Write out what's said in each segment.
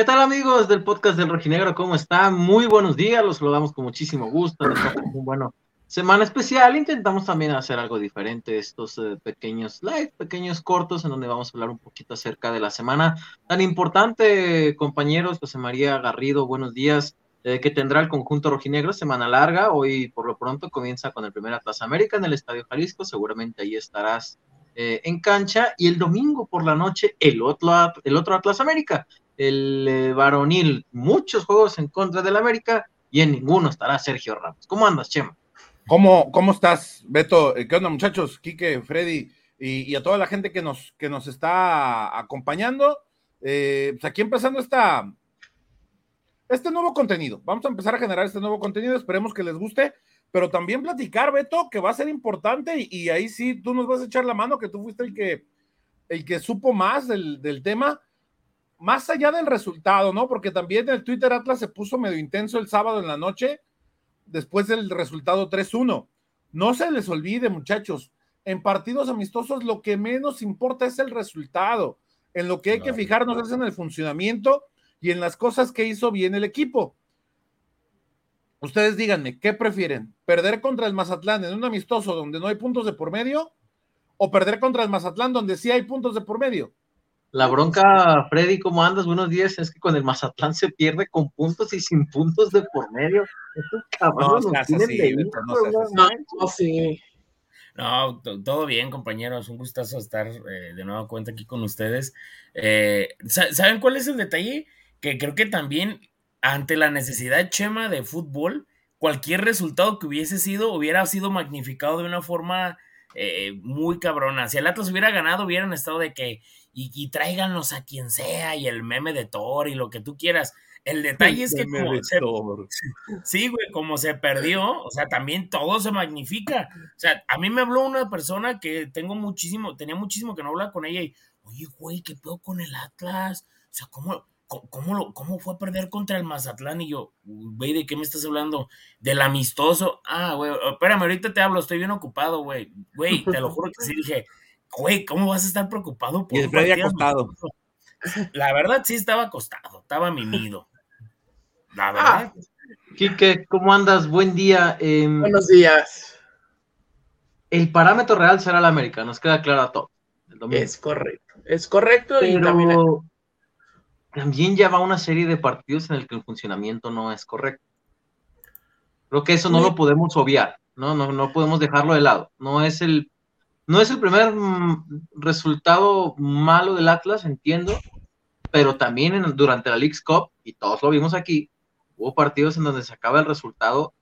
¿Qué tal amigos del podcast del Rojinegro? ¿Cómo están? Muy buenos días, los saludamos con muchísimo gusto. Un bueno, semana especial. Intentamos también hacer algo diferente, estos eh, pequeños live, pequeños cortos, en donde vamos a hablar un poquito acerca de la semana tan importante, compañeros. José María Garrido, buenos días. Eh, que tendrá el conjunto rojinegro, semana larga. Hoy, por lo pronto, comienza con el primer Atlas América en el Estadio Jalisco. Seguramente ahí estarás eh, en cancha. Y el domingo por la noche, el otro, el otro Atlas América, el eh, varonil. Muchos juegos en contra del América y en ninguno estará Sergio Ramos. ¿Cómo andas, Chema? ¿Cómo, cómo estás, Beto? ¿Qué onda, muchachos? Quique, Freddy y, a toda la gente que nos, que nos está acompañando. pues aquí empezando esta, este nuevo contenido. Vamos a empezar a generar este nuevo contenido, esperemos que les guste, pero también platicar, Beto, que va a ser importante y, ahí sí tú nos vas a echar la mano, que tú fuiste el que, el que supo más del, del tema, más allá del resultado, ¿no? Porque también el Twitter Atlas se puso medio intenso el sábado en la noche, después del resultado 3-1. No se les olvide, muchachos, en partidos amistosos lo que menos importa es el resultado. En lo que hay que fijarnos es en el funcionamiento y en las cosas que hizo bien el equipo. Ustedes díganme, ¿qué prefieren? ¿Perder contra el Mazatlán en un amistoso donde no hay puntos de por medio? ¿O perder contra el Mazatlán donde sí hay puntos de por medio? La bronca, Freddy, ¿cómo andas? Buenos días. Es que con el Mazatlán se pierde con puntos y sin puntos de por medio. no, no, todo bien, compañeros. Un gustazo estar eh, de nuevo cuenta aquí con ustedes. Eh, ¿Saben cuál es el detalle? que creo que también ante la necesidad chema de fútbol, cualquier resultado que hubiese sido hubiera sido magnificado de una forma eh, muy cabrona. Si el Atlas hubiera ganado, hubieran estado de que y, y, tráiganos a quien sea y el meme de Thor y lo que tú quieras. El detalle es que como se, sí, güey, como se perdió, o sea, también todo se magnifica. O sea, a mí me habló una persona que tengo muchísimo, tenía muchísimo que no hablar con ella y, oye, güey, ¿qué pedo con el Atlas? O sea, ¿cómo? ¿Cómo, lo, ¿Cómo fue a perder contra el Mazatlán? Y yo, güey, ¿de qué me estás hablando? Del amistoso. Ah, güey, espérame, ahorita te hablo, estoy bien ocupado, güey. Güey, te lo juro que sí dije, güey, ¿cómo vas a estar preocupado por y el había acostado. La verdad, sí estaba acostado, estaba mimido. La verdad. Ah, Quique, ¿cómo andas? Buen día. Em, Buenos días. El parámetro real será el América, nos queda claro a todos. Es correcto, es correcto. y también también ya va una serie de partidos en el que el funcionamiento no es correcto. Creo que eso no lo podemos obviar, ¿no? No, no podemos dejarlo de lado. No es el, no es el primer mm, resultado malo del Atlas, entiendo, pero también durante la League's Cup, y todos lo vimos aquí, hubo partidos en donde se acaba el resultado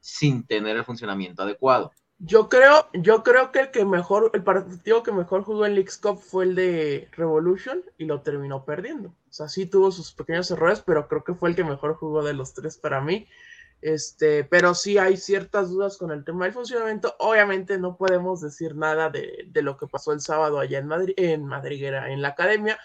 sin tener el funcionamiento adecuado. Yo creo, yo creo que el que mejor, el partido que mejor jugó en League's Cup fue el de Revolution y lo terminó perdiendo. Sea, sí tuvo sus pequeños errores, pero creo que fue el que mejor jugó de los tres para mí. Este, pero sí hay ciertas dudas con el tema del funcionamiento. Obviamente no podemos decir nada de, lo que pasó el sábado allá en Madrid, en Madriguera, en la academia,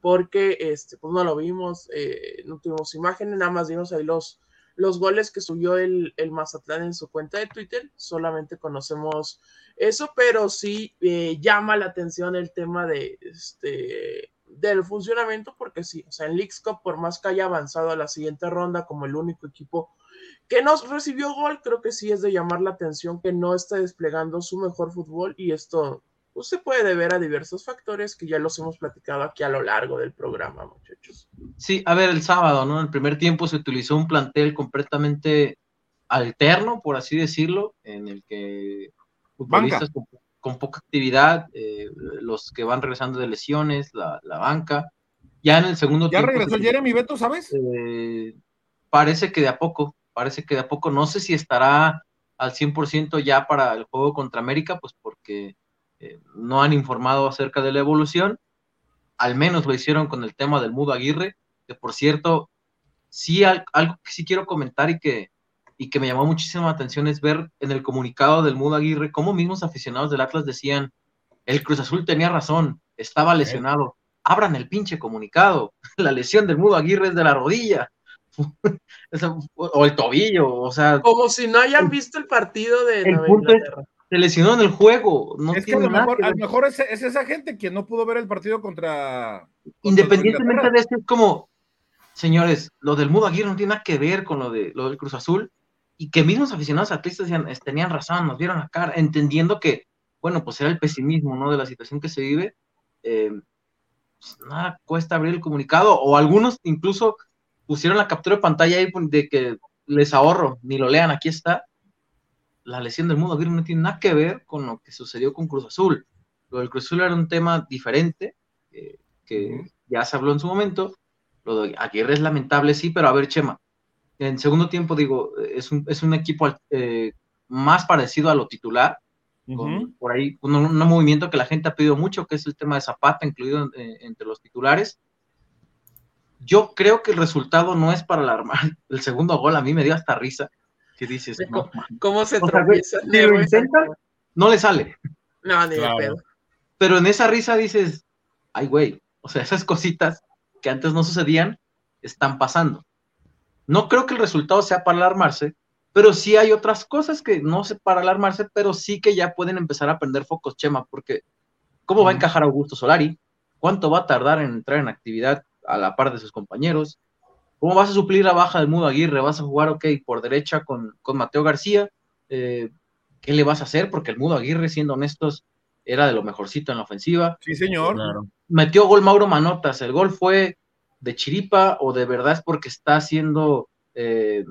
porque este, pues no lo vimos, eh, no tuvimos imágenes, nada más vimos ahí los, los goles que subió el, el, Mazatlán en su cuenta de Twitter, solamente conocemos eso, pero sí eh, llama la atención el tema de este del funcionamiento, porque sí, o sea, en Leagues Cup, por más que haya avanzado a la siguiente ronda como el único equipo que nos recibió gol, creo que sí es de llamar la atención que no está desplegando su mejor fútbol y esto pues, se puede deber a diversos factores que ya los hemos platicado aquí a lo largo del programa, muchachos. Sí, a ver, el sábado, ¿no? En el primer tiempo se utilizó un plantel completamente alterno, por así decirlo, en el que futbolistas con, poca actividad, eh, los que van regresando de lesiones, la, banca. Ya en el segundo tiempo. ¿Ya regresó Jeremy Beto, sabes? Eh, parece que de a poco, parece que de a poco, no sé si estará al 100% ya para el juego contra América, pues porque eh, no han informado acerca de la evolución, al menos lo hicieron con el tema del Mudo Aguirre, que por cierto, sí algo que sí quiero comentar y que, y que me llamó muchísima atención es ver en el comunicado del Mudo Aguirre cómo mismos aficionados del Atlas decían, el Cruz Azul tenía razón, estaba lesionado, abran el pinche comunicado, la lesión del Mudo Aguirre es de la rodilla. o el tobillo, o sea. Como si no hayan visto el partido de el se lesionó en el juego. No es que a lo mejor, es, esa gente que no pudo ver el partido contra. Independientemente de eso, es como. señores, lo del Mudo Aguirre no tiene nada que ver con lo, de, lo del Cruz Azul y que mismos aficionados atletas tenían razón, nos vieron la cara, entendiendo que, bueno, pues era el pesimismo, ¿no? De la situación que se vive. Eh, pues nada, cuesta abrir el comunicado, o algunos incluso pusieron la captura de pantalla ahí de que les ahorro, ni lo lean, aquí está. La lesión del Aguirre no tiene nada que ver con lo que sucedió con Cruz Azul. Lo del Cruz Azul era un tema diferente, eh, que ya se habló en su momento. Lo de Aguirre es lamentable, sí, pero a ver, Chema, en segundo tiempo, digo, es un, es un equipo eh, más parecido a lo titular, por ahí un, un, movimiento que la gente ha pedido mucho, que es el tema de Zapata, incluido eh, entre los titulares. Yo creo que el resultado no es para alarmar. El segundo gol a mí me dio hasta risa. ¿Qué dices? No, ¿Cómo se tropieza? Si lo intenta, no le sale. No, ni claro. de pedo. Pero en esa risa dices, ay, güey, o sea, esas cositas que antes no sucedían están pasando. No creo que el resultado sea para alarmarse, pero sí hay otras cosas que no sé para alarmarse, pero sí que ya pueden empezar a prender focos, Chema, porque ¿cómo va a encajar Augusto Solari? ¿Cuánto va a tardar en entrar en actividad a la par de sus compañeros? ¿Cómo vas a suplir la baja del Mudo Aguirre? ¿Vas a jugar, ok, por derecha con, con Mateo García? Eh, ¿Qué le vas a hacer? Porque el Mudo Aguirre, siendo honestos, era de lo mejorcito en la ofensiva. Sí, señor. Claro. Metió gol Mauro Manotas. ¿El gol fue de chiripa o de verdad es porque está haciendo, eh,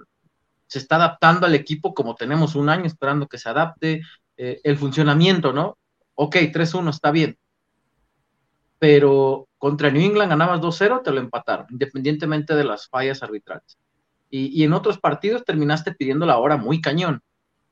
se está adaptando al equipo como tenemos un año esperando que se adapte? Eh, el funcionamiento, ¿no? Ok, 3-1 está bien. Pero contra New England ganabas 2-0, te lo empataron, independientemente de las fallas arbitrales. Y, y, en otros partidos terminaste pidiendo la hora muy cañón.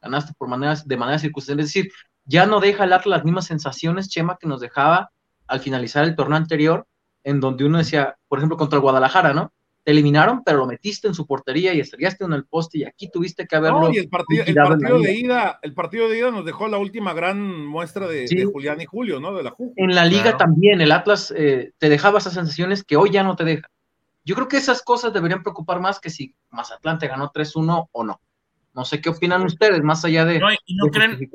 Ganaste por maneras, de manera circunstancial. Es decir, ya no deja el Atlas las mismas sensaciones, Chema, que nos dejaba al finalizar el torneo anterior, en donde uno decía, por ejemplo, contra el Guadalajara, ¿no? Te eliminaron, pero lo metiste en su portería y estrellaste en el poste y aquí tuviste que haberlo. No, y el partido, el partido de ida, el partido de ida nos dejó la última gran muestra de, sí. de Julián y Julio, ¿no? De la Ju. En la liga claro. también, el Atlas eh, te dejaba esas sensaciones que hoy ya no te deja. Yo creo que esas cosas deberían preocupar más que si Mazatlán te ganó 3-1 o no. No sé qué opinan ustedes, más allá de. No, y no, creen,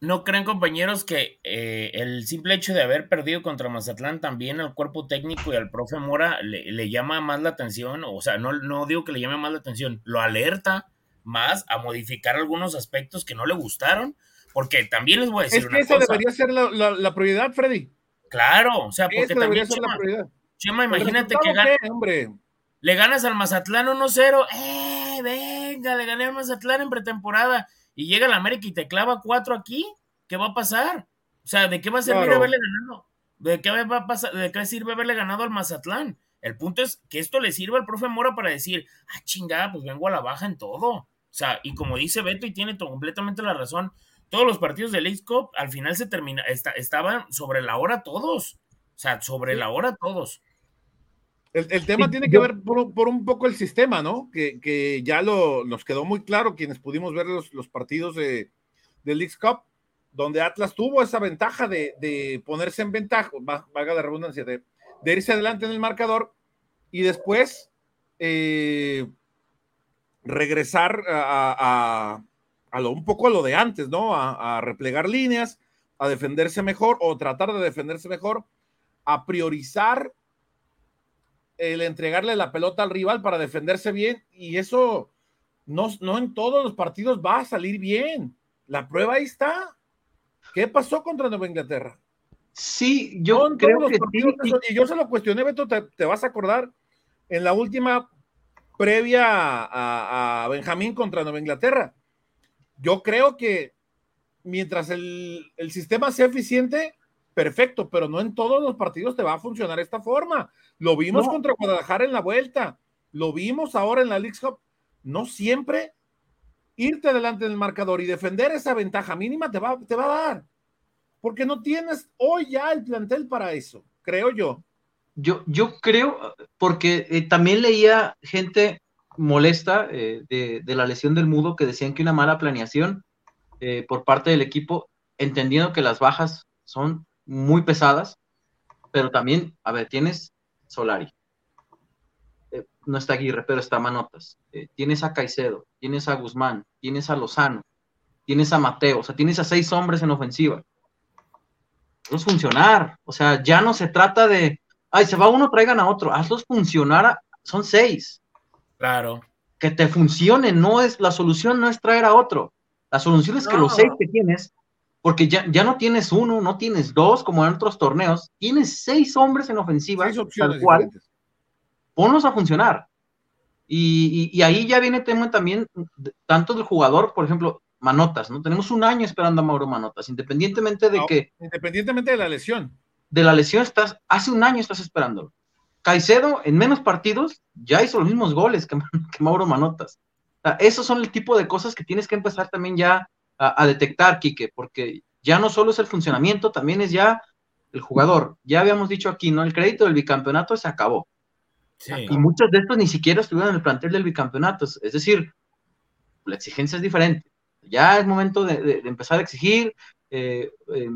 ¿No creen, compañeros, que eh, el simple hecho de haber perdido contra Mazatlán también al cuerpo técnico y al profe Mora le, le, llama más la atención? O sea, no, no digo que le llame más la atención, lo alerta más a modificar algunos aspectos que no le gustaron, porque también les voy a decir es que una esa cosa. debería ser la, la, la, prioridad, Freddy. Claro, o sea, porque Esa también, ser Chema, la prioridad. Chema, imagínate ¿El que gana, qué, hombre? le ganas al Mazatlán 1-0, ¡eh, venga, le gané al Mazatlán en pretemporada, y llega el América y te clava cuatro aquí, ¿qué va a pasar? O sea, ¿de qué va a servir Claro. haberle ganado? ¿De qué va a pasar? ¿De qué sirve haberle ganado al Mazatlán? El punto es que esto le sirva al profe Mora para decir, ah, chingada, pues vengo a la baja en todo. O sea, y como dice Beto, y tiene completamente la razón, todos los partidos del League Cup al final se termina, esta- estaban sobre la hora todos. O sea, sobre la hora todos. El, el tema Sí, tiene yo- que ver por, un- por un poco el sistema, ¿no? Que, que ya lo, nos quedó muy claro quienes pudimos ver los, los partidos de, del League Cup, donde Atlas tuvo esa ventaja de, de ponerse en ventaja, va- valga la redundancia, de, de irse adelante en el marcador y después eh, regresar a, a- a lo, un poco a lo de antes, ¿no? A, a replegar líneas, a defenderse mejor o tratar de defenderse mejor, a priorizar el entregarle la pelota al rival para defenderse bien y eso no, no en todos los partidos va a salir bien. La prueba ahí está. ¿Qué pasó contra Nueva Inglaterra? Sí, yo creo que sí, sí. y yo se lo cuestioné, Beto, te, te vas a acordar en la última previa a, a Benjamín contra Nueva Inglaterra. Yo creo que mientras el, el sistema sea eficiente, perfecto, pero no en todos los partidos te va a funcionar esta forma. Lo vimos No. contra Guadalajara en la vuelta, lo vimos ahora en la League Cup. No siempre irte adelante del marcador y defender esa ventaja mínima te va, te va a dar. Porque no tienes hoy ya el plantel para eso, creo yo. Yo, yo creo, porque eh, también leía gente molesta eh, de, de la lesión del mudo que decían que una mala planeación eh, por parte del equipo, entendiendo que las bajas son muy pesadas, pero también, a ver, tienes Solari, eh, no está Aguirre, pero está Manotas, eh, tienes a Caicedo, tienes a Guzmán, tienes a Lozano, tienes a Mateo, o sea, tienes a seis hombres en ofensiva. Hazlos funcionar, o sea, ya no se trata de, ay, se va uno, traigan a otro, hazlos funcionar a- son seis. Claro. Que te funcione, no es, la solución no es traer a otro. La solución es que los seis que tienes, porque ya, ya no tienes uno, no tienes dos, como en otros torneos, tienes seis hombres en ofensiva, Seis tal cual, diferentes. ponlos a funcionar. Y, y- y ahí ya viene tema también, tanto del jugador, por ejemplo, Manotas, ¿no? Tenemos un año esperando a Mauro Manotas, independientemente de No. que Independientemente de la lesión. de la lesión estás, hace un año estás esperándolo. Caicedo, en menos partidos, ya hizo los mismos goles que, que Mauro Manotas. O sea, esos son el tipo de cosas que tienes que empezar también ya a, a detectar, Quique, porque ya no solo es el funcionamiento, también es ya el jugador. Ya habíamos dicho aquí, ¿no? El crédito del bicampeonato se acabó. Sí. Y muchos de estos ni siquiera estuvieron en el plantel del bicampeonato. Es decir, la exigencia es diferente. Ya es momento de, de- de empezar a exigir. eh, eh,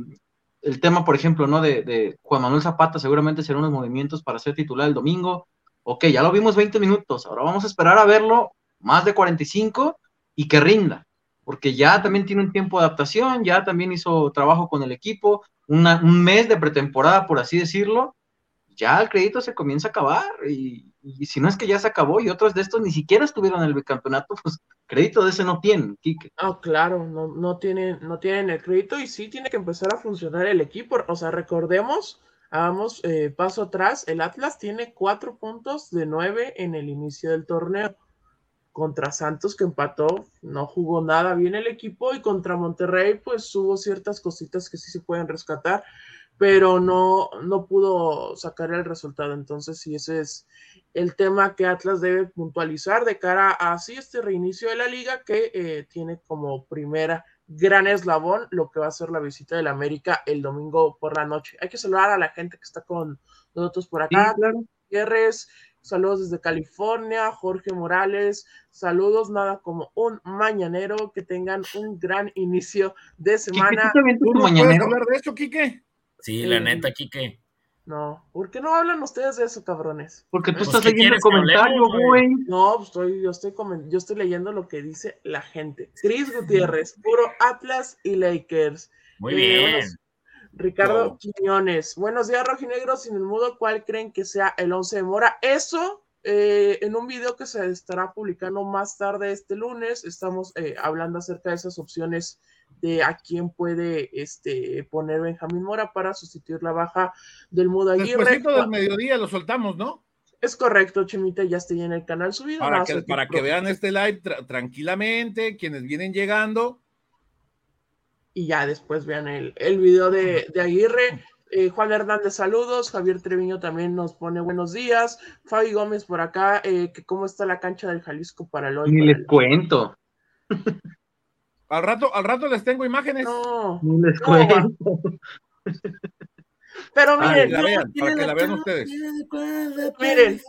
el tema, por ejemplo, ¿no? De, de Juan Manuel Zapata, seguramente serán unos movimientos para ser titular el domingo. Ok, ya lo vimos 20 minutos. Ahora vamos a esperar a verlo más de 45 y que rinda. Porque ya también tiene un tiempo de adaptación, ya también hizo trabajo con el equipo, una- un mes de pretemporada, por así decirlo ya el crédito se comienza a acabar y, si no es que ya se acabó y otros de estos ni siquiera estuvieron en el bicampeonato, pues crédito de ese no tienen, Quique. Ah, claro, no, no, tienen, no tienen el crédito y sí tiene que empezar a funcionar el equipo. O sea, recordemos, hagamos eh, paso atrás, el Atlas tiene cuatro puntos de nueve en el inicio del torneo. Contra Santos que empató, no jugó nada bien el equipo y contra Monterrey pues hubo ciertas cositas que sí se pueden rescatar, pero no, no pudo sacar el resultado. Entonces sí, ese es el tema que Atlas debe puntualizar de cara a así este reinicio de la liga que eh, tiene como primera gran eslabón lo que va a ser la visita del América el domingo por la noche. Hay que saludar a la gente que está con nosotros por Sí, acá. claro. Gutiérrez, saludos desde California, Jorge Morales, saludos nada como un mañanero, que tengan un gran inicio de Quique, ¿tú semana. te avientas ¿Tú tu no puedes mañanero? hablar de esto, Quique? Sí, la neta, Quique. No, ¿por qué no hablan ustedes de eso, cabrones? Porque tú Pues, estás ¿qué leyendo el comentario, güey. No, pues estoy, yo, estoy yo estoy leyendo lo que dice la gente. Cris Gutiérrez, puro Atlas y Lakers. Muy Eh, bien. Ricardo No. Quiñones. Buenos días, rojinegros. Sin el mudo, ¿cuál creen que sea el 11 de Mora? Eso, eh, en un video que se estará publicando más tarde este lunes, estamos eh, hablando acerca de esas opciones de a quién puede este, poner Benjamín Mora para sustituir la baja del mudo Aguirre. Despuésito del mediodía lo soltamos, ¿no? Es correcto, Chimita, ya está ya en el canal subido. Para que, para que vean este live tra- tranquilamente, quienes vienen llegando. Y ya después vean el, el video de, de Aguirre. Eh, Juan Hernández, saludos. Javier Treviño también nos pone buenos días. Fabi Gómez por acá, eh, que cómo está la cancha del Jalisco para el hoy. Ni les el- cuento, Al rato, al rato les tengo imágenes. No, ni les No, cuento. pero miren, la vean, para que la vean ustedes. Miren,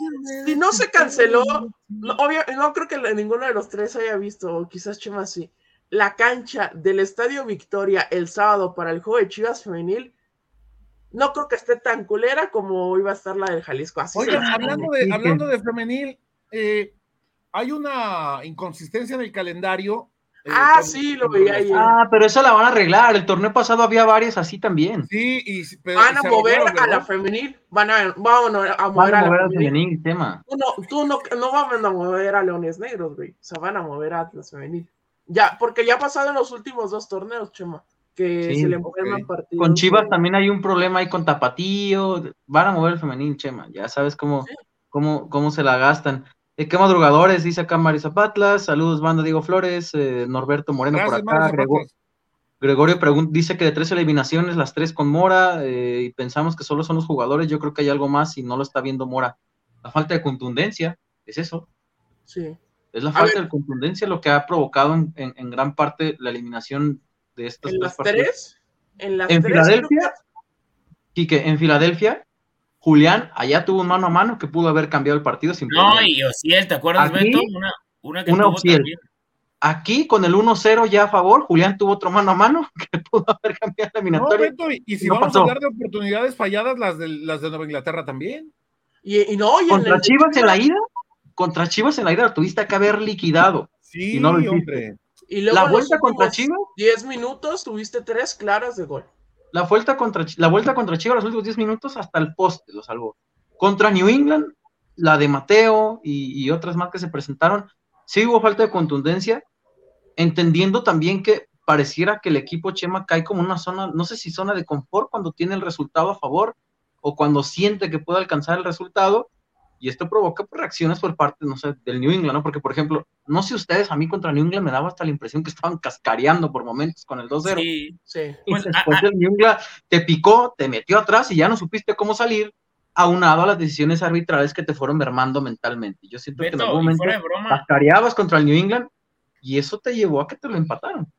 si no se canceló, no, obvio- no creo que la- ninguno de los tres haya visto, o quizás Chema sí, la cancha del Estadio Victoria el sábado para el juego de Chivas Femenil. No creo que esté tan culera como iba a estar la del Jalisco. Así Oigan, hablando de, hablando de femenil, eh, hay una inconsistencia en el calendario. eh, Ah, con- sí, lo veía ayer. Ah, pero eso la van a arreglar. El torneo pasado había varias así también. Sí, y pero Van a mover arreglaron, a la femenil. Van a, vámonos a Van mover a a la mover al femenil. femenil, tema. Tú no, tú no, no van a mover a Leones Negros, güey. O sea, van a mover a Atlas Femenil. Ya, porque ya ha pasado en los últimos dos torneos, Chema. Que Sí, se le mueven partidos. Con Chivas también hay un problema ahí con Tapatío. Van a mover el femenil, Chema. Ya sabes cómo, cómo, cómo se la gastan. Eh, ¿Qué madrugadores? Dice acá Mari Zapatlas. Saludos, banda Diego Flores. eh, Norberto Moreno Gracias, por acá. Mario Grego- Zapatas. Gregorio pregun- dice que de tres eliminaciones, las tres con Mora, eh, y pensamos que solo son los jugadores. Yo creo que hay algo más y no lo está viendo Mora. La falta de contundencia, es eso. Sí. Es la A falta ver. de contundencia lo que ha provocado en, en- en gran parte la eliminación de estos En tres las partidos. tres. En las En tres. Filadelfia, Quique, en Filadelfia, Julián allá tuvo un mano a mano que pudo haber cambiado el partido sin No, problema. y Ociel, ¿te acuerdas, Aquí, Beto? Una, una que una tuvo también. Aquí, con el 1-0 ya a favor, Julián tuvo otro mano a mano que pudo haber cambiado la No, eliminatoria. Beto, y, y si No vamos pasó. a hablar de oportunidades falladas, las de, las de Nueva Inglaterra también. Y, y no, y en contra Chivas en la ida, contra Chivas en la ida lo tuviste que haber liquidado. Sí, Y no lo hiciste. hombre. y luego La vuelta contra últimos Chivas, 10 minutos tuviste tres claras de gol. la vuelta contra, la vuelta contra Chivas los últimos 10 minutos hasta el poste lo salvó. Contra New England, la de Mateo y, otras más que se presentaron, sí hubo falta de contundencia, entendiendo también que pareciera que el equipo Chema cae como una zona, no sé si zona de confort cuando tiene el resultado a favor o cuando siente que puede alcanzar el resultado, y esto provoca pues, reacciones por parte, no sé, del New England, ¿no? Porque, por ejemplo, no sé ustedes, a mí contra New England me daba hasta la impresión que estaban cascareando por momentos con el 2-0. Sí, sí. Y pues, después el New England te picó, te metió atrás y ya no supiste cómo salir, aunado a las decisiones arbitrales que te fueron mermando mentalmente. Yo siento que en algún momento cascareabas contra el New England y eso te llevó a que te lo empataron.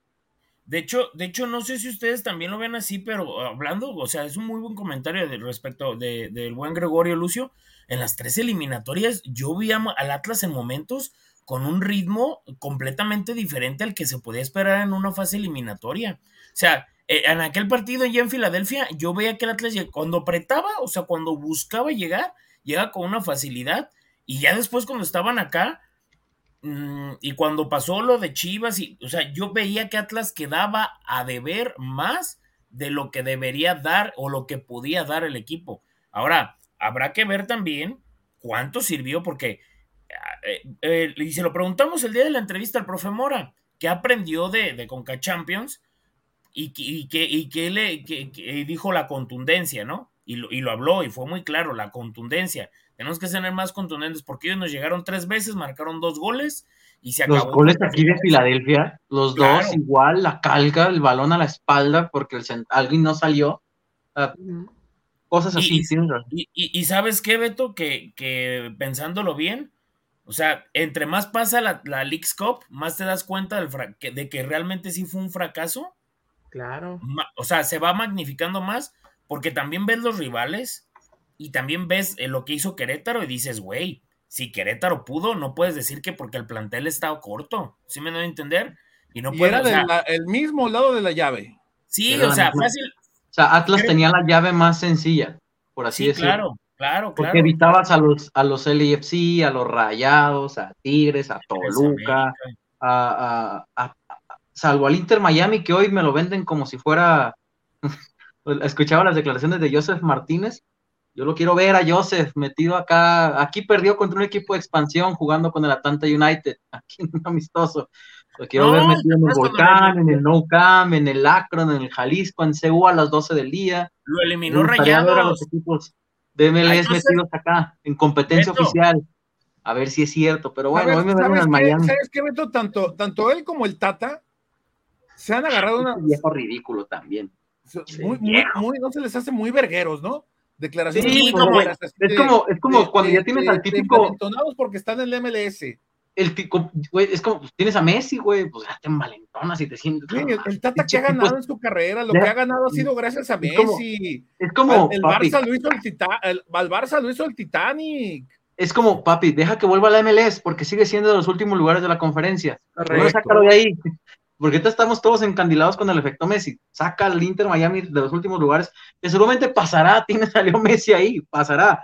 De hecho, de hecho, no sé si ustedes también lo ven así, pero hablando, o sea, es un muy buen comentario de, respecto de, del buen Gregorio Lucio. En las tres eliminatorias, yo vi al Atlas en momentos con un ritmo completamente diferente al que se podía esperar en una fase eliminatoria. O sea, eh, en aquel partido ya en Filadelfia, yo veía que el Atlas cuando apretaba, o sea, cuando buscaba llegar, llegaba con una facilidad. Y ya después, cuando estaban acá, mm, y cuando pasó lo de Chivas, y, o sea, yo veía que Atlas quedaba a deber más de lo que debería dar o lo que podía dar el equipo. Ahora, habrá que ver también cuánto sirvió, porque, eh, eh, y se lo preguntamos el día de la entrevista al profe Mora, ¿qué aprendió de, de Conca Champions? y, que, y que le dijo la contundencia, ¿no? Y lo, y lo habló y fue muy claro, la contundencia. Tenemos que ser más contundentes porque ellos nos llegaron tres veces, marcaron dos goles y se acabó. Los goles aquí de Filadelfia, los dos igual, la calca, el balón a la espalda porque el alguien no salió. Ah, cosas así. Y, y, sabes qué, Beto, que, que pensándolo bien, o sea, entre más pasa la, la Leagues Cup, más te das cuenta del de que realmente sí fue un fracaso Claro. O sea, se va magnificando más porque también ves los rivales y también ves eh, lo que hizo Querétaro y dices, güey, si Querétaro pudo, no puedes decir que porque el plantel estaba corto. ¿Sí me doy a entender? Y no puede, era el mismo lado de la llave. Sí, o sea, fácil. O sea, Atlas tenía la llave más sencilla, por así decirlo. Claro, claro, Porque evitabas a los, a los LFC, a los Rayados, a Tigres, a Toluca, a, a, salvo al Inter Miami, que hoy me lo venden como si fuera. Escuchaba las declaraciones de Joseph Martínez. Yo lo quiero ver a Joseph metido acá. Aquí perdió contra un equipo de expansión jugando con el Atlanta United. Aquí un amistoso. Lo quiero ver metido en el Volcán, en el No Cam, en el Akron, en el Jalisco, en Seúl a las 12 del día. Lo eliminó Rayados. A los equipos de MLS metidos acá en competencia oficial. A ver si es cierto, pero bueno, hoy me ven en Miami. ¿Sabes qué, Beto? Tanto, tanto él como el Tata se han agarrado una. viejo ridículo también. Muy, muy, no se les hace muy vergueros, ¿no? Declaraciones sí, como, es, como, es como cuando ya tienes al típico. Entonados porque están en el MLS. El tipo, güey, es como, tienes a Messi, güey, pues ya te envalentonas y te sientes. el, Tata que ha ganado en su carrera, lo que ha ganado ha sido gracias a Messi. Es como. el, Barça lo hizo el, el, Barça lo hizo el Titanic. Es como, papi, deja que vuelva a la MLS porque sigue siendo de los últimos lugares de la conferencia. No sácalo de ahí porque estamos todos encandilados con el efecto Messi. Saca al Inter Miami de los últimos lugares, que seguramente pasará, tiene salió Messi ahí, pasará.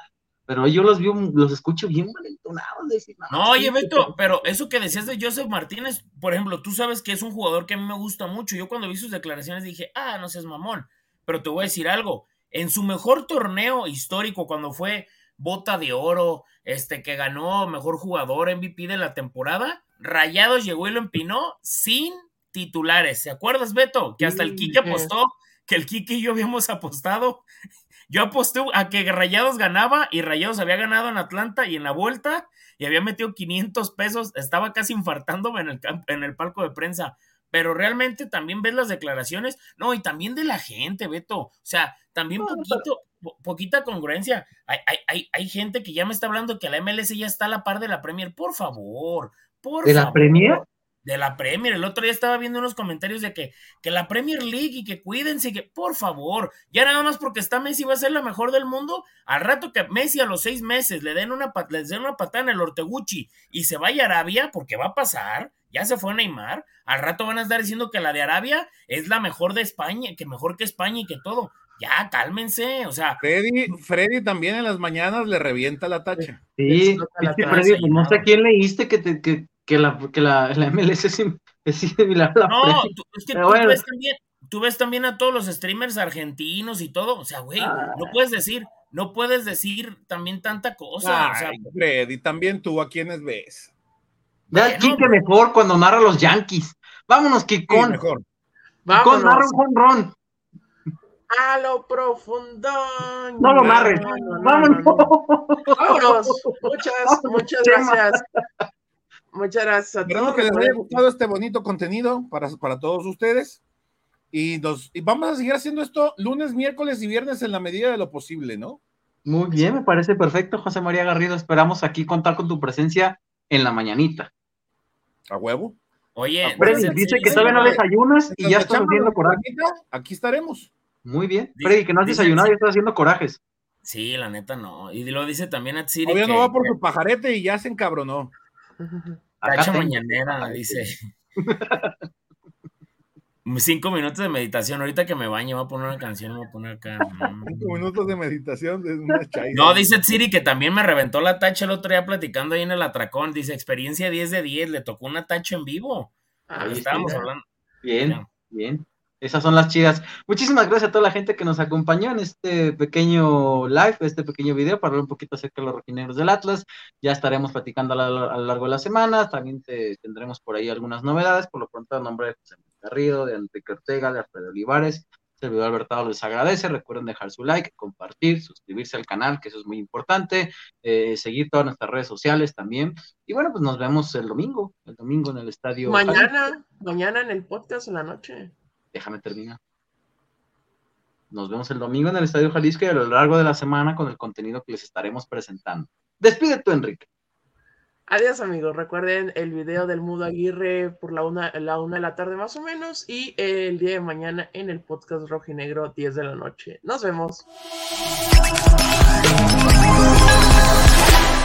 Pero yo los veo, los escucho bien malentonados. no, oye, Beto, pero eso que decías de Joseph Martínez, por ejemplo, tú sabes que es un jugador que a mí me gusta mucho. Yo cuando vi sus declaraciones dije, ah, no seas mamón. Pero te voy a decir algo. En su mejor torneo histórico, cuando fue bota de oro, este que ganó mejor jugador MVP de la temporada, Rayados llegó y lo empinó sin titulares. ¿Se acuerdas, Beto? Que hasta el Kike apostó, que el Kike y yo habíamos apostado. Yo aposté a que Rayados ganaba y Rayados había ganado en Atlanta y en la vuelta y había metido 500 pesos. Estaba casi infartándome en el, en el palco de prensa. Pero realmente también ves las declaraciones, no, y también de la gente, Beto. O sea, también poquito, poquita congruencia. Hay, hay, hay, gente que ya me está hablando que la MLS ya está a la par de la Premier. Por favor, por ¿De la Premier? De la Premier. El otro día estaba viendo unos comentarios de que, que la Premier League y que cuídense, que por favor, ya nada más porque está Messi va a ser la mejor del mundo, al rato que Messi a los seis meses le den una, les den una patada en el Orteguchi y se vaya a Arabia, porque va a pasar, ya se fue Neymar, al rato van a estar diciendo que la de Arabia es la mejor de España, que mejor que España y que todo. Ya, cálmense, o sea. Freddy, Freddy también en las mañanas le revienta la tacha. Sí, Freddy, pues, no sé quién leíste que, te, que, que la, que la, la MLS es, similar a la No, es que tú, ves también, tú, ves también, a todos los streamers argentinos y todo. O sea, güey, no ah. puedes decir, no puedes decir también tanta cosa. o sea, Ay, Freddy, también tú, ¿a quiénes ves? Ya Bueno, Quique mejor cuando narra los Yankees. Vámonos, Sí, Kikón. mejor. Kikón narra Vámonos un jonrón. a lo profundo. No lo narres. no, no, no, Vámonos. no. Vámonos. Muchas, muchas Chema. gracias. Muchas gracias a todos. que les haya gustado este bonito contenido para, para todos ustedes. Y, nos, y vamos a seguir haciendo esto lunes, miércoles y viernes en la medida de lo posible, ¿no? Muy bien, me parece perfecto, José María Garrido. Esperamos aquí contar con tu presencia en la mañanita. A huevo. oye, Freddy dice- dice sí, que sí, todavía no desayunas y ya estás haciendo coraje. Aquí estaremos. Muy bien. Dice- Freddy, que no has dice- desayunado y estás haciendo corajes. Sí, la neta no. Y lo dice también a Siri. Todavía que, no va por que su pajarete y ya se encabronó. Tengo. mañanera, dice. Cinco minutos de meditación. Ahorita que me baño, voy a poner una canción, me voy a poner acá. Mm. Cinco minutos de meditación de una chaira. No, dice Siri que también me reventó la tacha el otro día platicando ahí en el atracón. Dice, experiencia 10 de 10, le tocó una tacha en vivo. Ah, Ahí estábamos hablando. Bien, bien. Esas son las chidas. Muchísimas gracias a toda la gente que nos acompañó en este pequeño live, este pequeño video para hablar un poquito acerca de los rojinegros del Atlas. Ya estaremos platicando a, la- a lo largo de la semana. También te- tendremos por ahí algunas novedades. Por lo pronto, a nombre de José Garrido, de Enrique Ortega, de Alfredo Olivares, servidor Albertado les agradece. Recuerden dejar su like, compartir, suscribirse al canal, que eso es muy importante. eh, seguir todas nuestras redes sociales también. Y bueno, pues nos vemos el domingo, el domingo en el estadio. Mañana, mañana en el podcast en la noche. Déjame terminar. Nos vemos el domingo en el Estadio Jalisco y a lo largo de la semana con el contenido que les estaremos presentando. Despide tú, Enrique. Adiós amigos, recuerden el video del Mudo Aguirre por la una, la una de la tarde más o menos y el día de mañana en el podcast rojinegro 10 de la noche. Nos vemos.